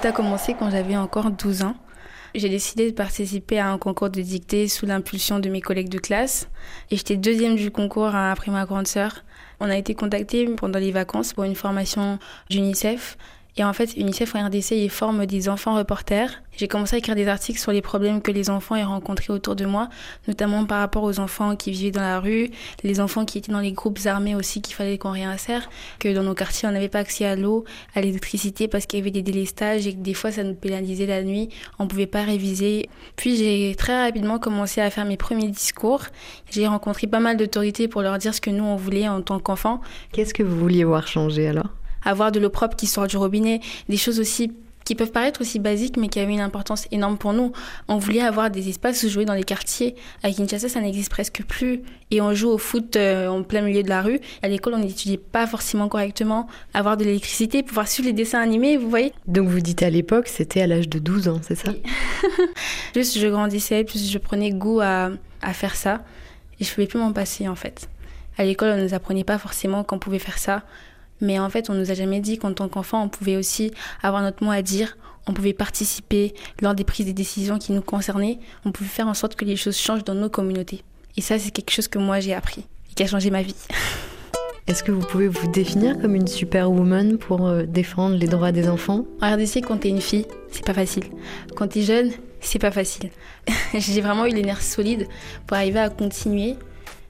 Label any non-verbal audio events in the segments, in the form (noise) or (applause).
Tout a commencé quand j'avais encore 12 ans. J'ai décidé de participer à un concours de dictée sous l'impulsion de mes collègues de classe. Et j'étais deuxième du concours après ma grande sœur. On a été contactés pendant les vacances pour une formation d'UNICEF et en fait, UNICEF en RDC, ils forment des enfants reporters. J'ai commencé à écrire des articles sur les problèmes que les enfants aient rencontrés autour de moi, notamment par rapport aux enfants qui vivaient dans la rue, les enfants qui étaient dans les groupes armés aussi, qu'il fallait qu'on réinsère, que dans nos quartiers, on n'avait pas accès à l'eau, à l'électricité parce qu'il y avait des délestages et que des fois, ça nous pénalisait la nuit, on pouvait pas réviser. Puis j'ai très rapidement commencé à faire mes premiers discours. J'ai rencontré pas mal d'autorités pour leur dire ce que nous, on voulait en tant qu'enfants. Qu'est-ce que vous vouliez voir changer alors? Avoir de l'eau propre qui sort du robinet, des choses aussi qui peuvent paraître aussi basiques, mais qui avaient une importance énorme pour nous. On voulait avoir des espaces où jouer dans les quartiers. À Kinshasa, ça n'existe presque plus. Et on joue au foot euh, en plein milieu de la rue. À l'école, on n'étudiait pas forcément correctement. Avoir de l'électricité, pouvoir suivre les dessins animés, vous voyez. Donc vous dites à l'époque, c'était à l'âge de 12 ans, c'est ça? (laughs) Plus je grandissais, plus je prenais goût à, à faire ça. Et je ne pouvais plus m'en passer, en fait. À l'école, on ne nous apprenait pas forcément qu'on pouvait faire ça. Mais en fait, on nous a jamais dit qu'en tant qu'enfant, on pouvait aussi avoir notre mot à dire, on pouvait participer lors des prises de décisions qui nous concernaient, on pouvait faire en sorte que les choses changent dans nos communautés. Et ça, c'est quelque chose que moi j'ai appris et qui a changé ma vie. (laughs) Est-ce que vous pouvez vous définir comme une superwoman pour euh, défendre les droits des enfants? En RDC, quand t'es une fille, c'est pas facile. Quand t'es jeune, c'est pas facile. (laughs) j'ai vraiment eu les nerfs solides pour arriver à continuer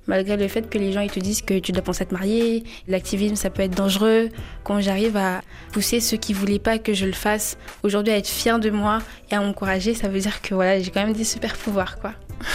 malgré le fait que les gens ils te disent que tu dois penser à te marier, l'activisme ça peut être dangereux. Quand j'arrive à pousser ceux qui voulaient pas que je le fasse, aujourd'hui à être fière de moi et à m'encourager, ça veut dire que voilà, j'ai quand même des super pouvoirs quoi. (laughs)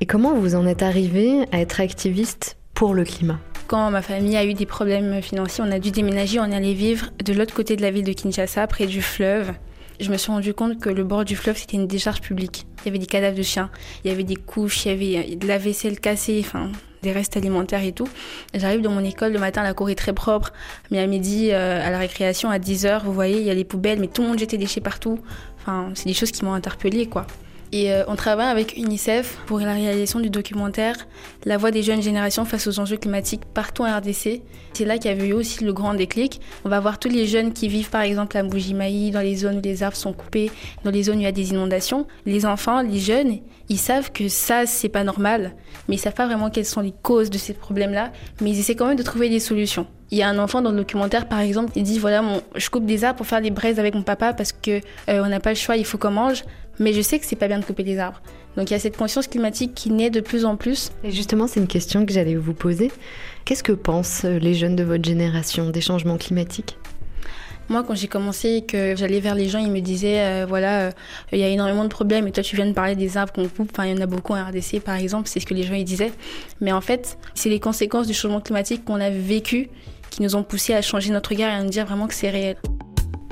Et comment vous en êtes arrivé à être activiste pour le climat? Quand ma famille a eu des problèmes financiers, on a dû déménager, on allait vivre de l'autre côté de la ville de Kinshasa, près du fleuve je me suis rendu compte que le bord du fleuve, c'était une décharge publique. Il y avait des cadavres de chiens, il y avait des couches, il y avait de la vaisselle cassée, enfin, des restes alimentaires et tout. J'arrive dans mon école le matin, la cour est très propre, mais à midi, euh, à la récréation, à 10h, vous voyez, il y a les poubelles, mais tout le monde jetait des déchets partout. Enfin, c'est des choses qui m'ont interpellée, quoi. Et euh, on travaille avec UNICEF pour la réalisation du documentaire La voix des jeunes générations face aux enjeux climatiques partout en RDC. C'est là qu'il y avait eu aussi le grand déclic. On va voir tous les jeunes qui vivent par exemple à Mbujimaï, dans les zones où les arbres sont coupés, dans les zones où il y a des inondations. Les enfants, les jeunes, ils savent que ça, c'est pas normal, mais ils savent pas vraiment quelles sont les causes de ces problèmes-là, mais ils essaient quand même de trouver des solutions. Il y a un enfant dans le documentaire, par exemple, il dit voilà, mon, je coupe des arbres pour faire des braises avec mon papa parce que euh, on n'a pas le choix, il faut qu'on mange mais je sais que c'est pas bien de couper des arbres. Donc il y a cette conscience climatique qui naît de plus en plus. Et justement, c'est une question que j'allais vous poser. Qu'est-ce que pensent les jeunes de votre génération des changements climatiques? Moi, quand j'ai commencé, que j'allais vers les gens, ils me disaient, euh, voilà, euh, il y a énormément de problèmes, et toi, tu viens de parler des arbres qu'on coupe. Enfin, il y en a beaucoup en RDC, par exemple, c'est ce que les gens ils disaient. Mais en fait, c'est les conséquences du changement climatique qu'on a vécu qui nous ont poussé à changer notre regard et à nous dire vraiment que c'est réel.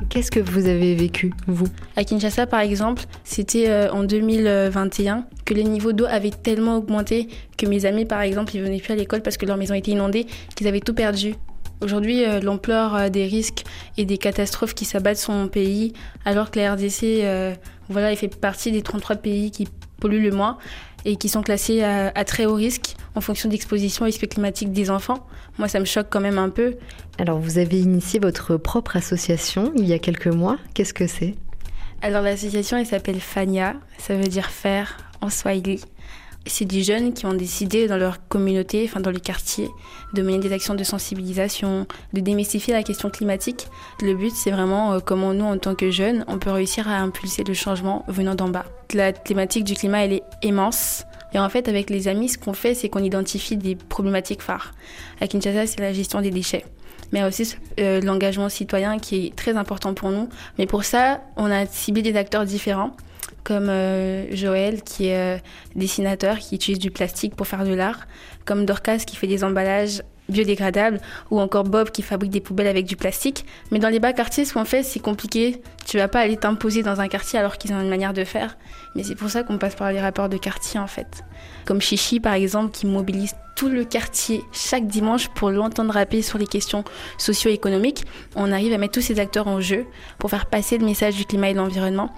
Qu'est-ce que vous avez vécu, vous? À Kinshasa, par exemple, c'était euh, en 2021 que les niveaux d'eau avaient tellement augmenté que mes amis, par exemple, ils venaient plus à l'école parce que leur maison était inondée, qu'ils avaient tout perdu. Aujourd'hui, euh, l'ampleur euh, des risques et des catastrophes qui s'abattent sur mon pays, alors que la RDC, voilà, il fait partie des 33 pays qui polluent le moins et qui sont classés à, très haut risque en fonction d'exposition au risque climatique des enfants. Moi, ça me choque quand même un peu. Alors, vous avez initié votre propre association il y a quelques mois. Qu'est-ce que c'est? Alors, l'association, elle s'appelle FANIA. Ça veut dire faire en Swahili. C'est des jeunes qui ont décidé dans leur communauté, enfin dans les quartiers, de mener des actions de sensibilisation, de démystifier la question climatique. Le but, c'est vraiment euh, comment nous, en tant que jeunes, on peut réussir à impulser le changement venant d'en bas. La thématique du climat, elle est immense. Et en fait, avec les amis, ce qu'on fait, c'est qu'on identifie des problématiques phares. À Kinshasa, c'est la gestion des déchets mais aussi euh, l'engagement citoyen qui est très important pour nous. Mais pour ça, on a ciblé des acteurs différents comme euh, Joël qui est euh, dessinateur, qui utilise du plastique pour faire de l'art, comme Dorcas qui fait des emballages biodégradables, ou encore Bob qui fabrique des poubelles avec du plastique. Mais dans les bas quartiers, ce qu'on fait, c'est compliqué. Tu vas pas aller t'imposer dans un quartier alors qu'ils ont une manière de faire. Mais c'est pour ça qu'on passe par les rapports de quartier en fait. Comme Chichi par exemple, qui mobilise tout le quartier chaque dimanche pour l'entendre rapper sur les questions socio-économiques. On arrive à mettre tous ces acteurs en jeu pour faire passer le message du climat et de l'environnement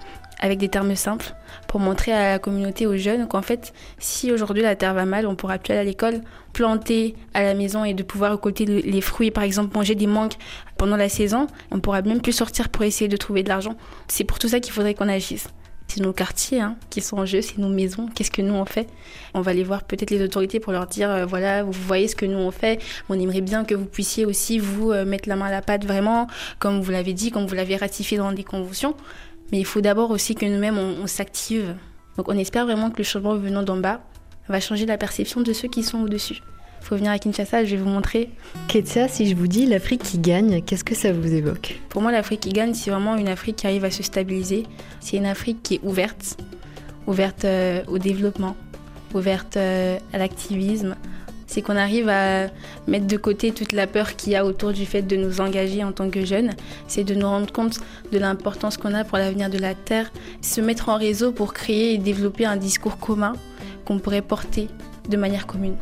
avec des termes simples pour montrer à la communauté, aux jeunes, qu'en fait, si aujourd'hui la terre va mal, on pourra plus aller à l'école, planter à la maison et de pouvoir récolter les fruits, par exemple manger des mangues pendant la saison, on pourra même plus sortir pour essayer de trouver de l'argent. C'est pour tout ça qu'il faudrait qu'on agisse. C'est nos quartiers hein, qui sont en jeu, c'est nos maisons. Qu'est-ce que nous on fait? On va aller voir peut-être les autorités pour leur dire euh, voilà, vous voyez ce que nous on fait. On aimerait bien que vous puissiez aussi vous euh, mettre la main à la pâte vraiment, comme vous l'avez dit, comme vous l'avez ratifié dans des conventions. Mais il faut d'abord aussi que nous-mêmes on, on s'active. Donc on espère vraiment que le changement venant d'en bas va changer la perception de ceux qui sont au-dessus faut venir à Kinshasa, je vais vous montrer. Ketsia, si je vous dis l'Afrique qui gagne, qu'est-ce que ça vous évoque? Pour moi, l'Afrique qui gagne, c'est vraiment une Afrique qui arrive à se stabiliser. C'est une Afrique qui est ouverte, ouverte euh, au développement, ouverte euh, à l'activisme. C'est qu'on arrive à mettre de côté toute la peur qu'il y a autour du fait de nous engager en tant que jeunes. C'est de nous rendre compte de l'importance qu'on a pour l'avenir de la Terre. Se mettre en réseau pour créer et développer un discours commun qu'on pourrait porter de manière commune.